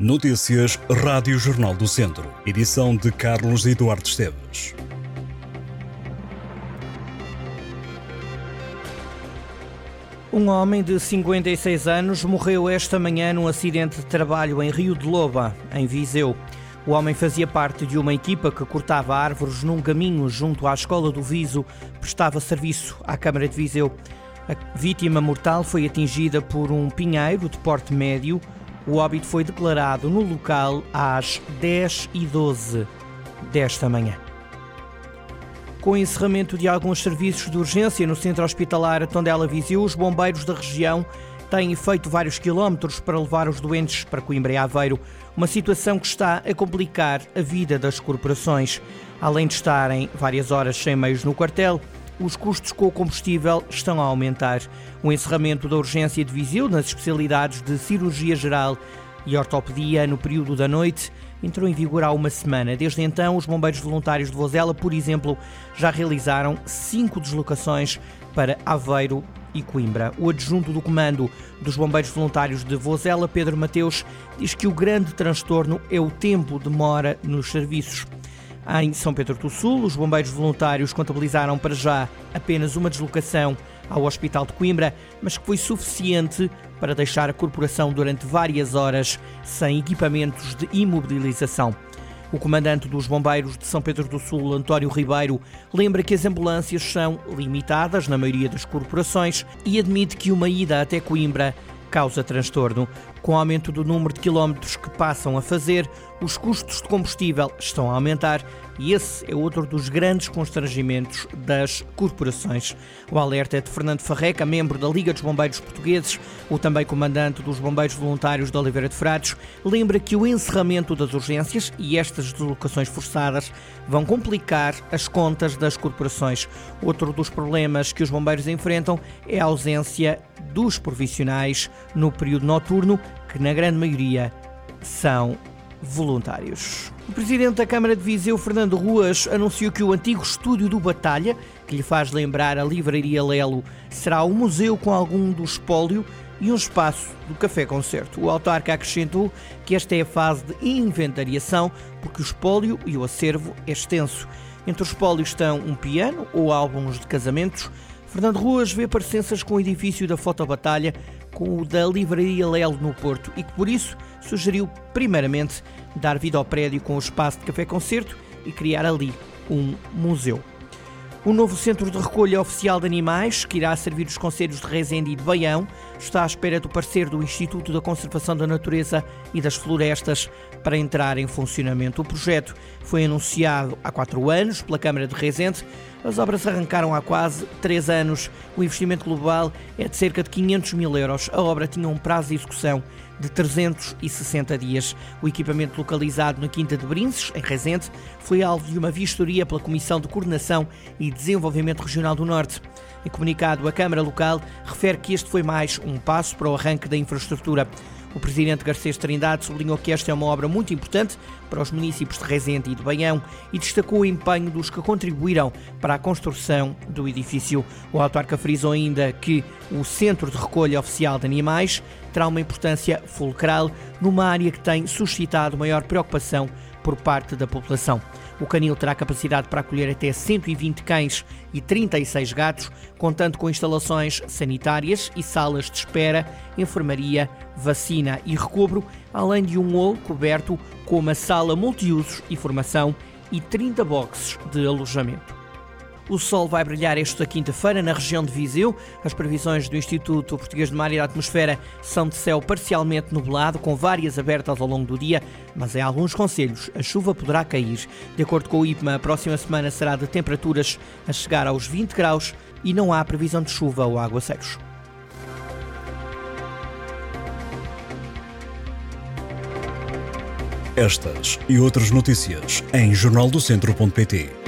Notícias Rádio Jornal do Centro. Edição de Carlos Eduardo Esteves. Um homem de 56 anos morreu esta manhã num acidente de trabalho em Rio de Loba, em Viseu. O homem fazia parte de uma equipa que cortava árvores num caminho junto à Escola do Viso, prestava serviço à Câmara de Viseu. A vítima mortal foi atingida por um pinheiro de porte médio. O óbito foi declarado no local às 10 e 12 desta manhã. Com o encerramento de alguns serviços de urgência no centro hospitalar Tondela Viseu, os bombeiros da região têm feito vários quilómetros para levar os doentes para Coimbra e Aveiro, uma situação que está a complicar a vida das corporações. Além de estarem várias horas sem meios no quartel, os custos com o combustível estão a aumentar. O encerramento da urgência de Viseu nas especialidades de cirurgia geral e ortopedia no período da noite entrou em vigor há uma semana. Desde então, os bombeiros voluntários de Vozela, por exemplo, já realizaram cinco deslocações para Aveiro e Coimbra. O adjunto do comando dos bombeiros voluntários de Vozela, Pedro Mateus, diz que o grande transtorno é o tempo de demora nos serviços. Em São Pedro do Sul, os bombeiros voluntários contabilizaram para já apenas uma deslocação ao Hospital de Coimbra, mas que foi suficiente para deixar a corporação durante várias horas sem equipamentos de imobilização. O comandante dos bombeiros de São Pedro do Sul, António Ribeiro, lembra que as ambulâncias são limitadas na maioria das corporações e admite que uma ida até Coimbra causa transtorno. Com o aumento do número de quilómetros que passam a fazer, os custos de combustível estão a aumentar e esse é outro dos grandes constrangimentos das corporações. O alerta é de Fernando Farreca, membro da Liga dos Bombeiros Portugueses, o também comandante dos Bombeiros Voluntários de Oliveira de Frades, lembra que o encerramento das urgências e estas deslocações forçadas vão complicar as contas das corporações. Outro dos problemas que os bombeiros enfrentam é a ausência dos profissionais no período noturno, que na grande maioria são voluntários. O presidente da Câmara de Viseu, Fernando Ruas, anunciou que o antigo estúdio do Batalha, que lhe faz lembrar a Livraria Lelo, será um museu com algum do espólio e um espaço do Café Concerto. O autarca acrescentou que esta é a fase de inventariação, porque o espólio e o acervo é extenso. Entre os espólios estão um piano ou álbuns de casamentos. Fernando Ruas vê parecenças com o edifício da Fotobatalha com o da Livraria Lelo no Porto e que por isso sugeriu primeiramente dar vida ao prédio com o espaço de café-concerto e criar ali um museu. O novo centro de recolha oficial de animais, que irá servir os conselhos de Rezende e de Baião, está à espera do parecer do Instituto da Conservação da Natureza e das Florestas para entrar em funcionamento. O projeto foi anunciado há quatro anos pela Câmara de Rezende. As obras arrancaram há quase três anos. O investimento global é de cerca de 500 mil euros. A obra tinha um prazo de execução de 360 dias. O equipamento localizado na Quinta de Brinces, em Rezende, foi alvo de uma vistoria pela Comissão de Coordenação e Desenvolvimento Regional do Norte. Em comunicado, a Câmara Local refere que este foi mais um passo para o arranque da infraestrutura. O presidente Garcês Trindade sublinhou que esta é uma obra muito importante para os municípios de Rezende e de Banhão e destacou o empenho dos que contribuíram para a construção do edifício. O autarca frisou ainda que o Centro de Recolha Oficial de Animais terá uma importância fulcral numa área que tem suscitado maior preocupação por parte da população. O canil terá capacidade para acolher até 120 cães e 36 gatos, contando com instalações sanitárias e salas de espera, enfermaria, vacina e recobro, além de um hall coberto com uma sala multiusos e formação e 30 boxes de alojamento. O sol vai brilhar esta quinta-feira na região de Viseu. As previsões do Instituto Português de Mar e da Atmosfera são de céu parcialmente nublado, com várias abertas ao longo do dia, mas em alguns conselhos a chuva poderá cair. De acordo com o IPMA, a próxima semana será de temperaturas a chegar aos 20 graus e não há previsão de chuva ou aguaceiros. Estas e outras notícias em jornaldocentro.pt.